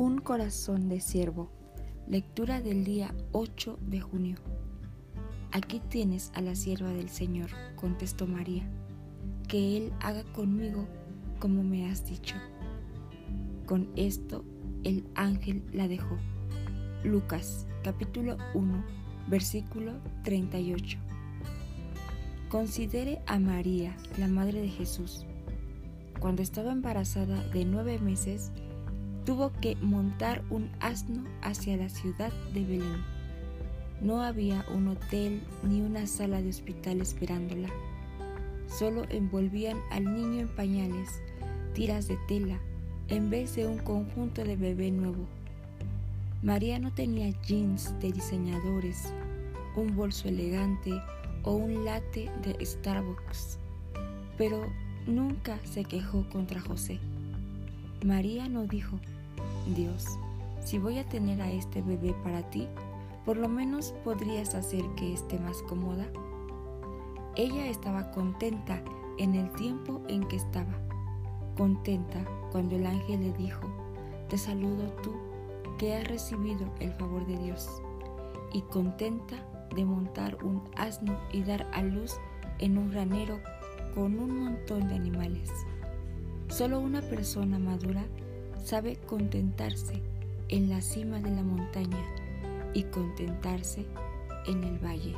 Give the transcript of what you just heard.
corazón de siervo. Lectura del día 8 de junio. Aquí tienes a la sierva del Señor, contestó María. Que Él haga conmigo como me has dicho. Con esto el ángel la dejó. Lucas capítulo 1 versículo 38. Considere a María, la madre de Jesús. Cuando estaba embarazada de nueve meses, tuvo que montar un asno hacia la ciudad de Belén. No había un hotel ni una sala de hospital esperándola. Solo envolvían al niño en pañales, tiras de tela, en vez de un conjunto de bebé nuevo. María no tenía jeans de diseñadores, un bolso elegante o un latte de Starbucks, pero nunca se quejó contra José. María no dijo, Dios, si voy a tener a este bebé para ti, por lo menos podrías hacer que esté más cómoda. Ella estaba contenta en el tiempo en que estaba, contenta cuando el ángel le dijo, te saludo tú, que has recibido el favor de Dios, y contenta de montar un asno y dar a luz en un granero con un montón de animales. Solo una persona madura sabe contentarse en la cima de la montaña y contentarse en el valle.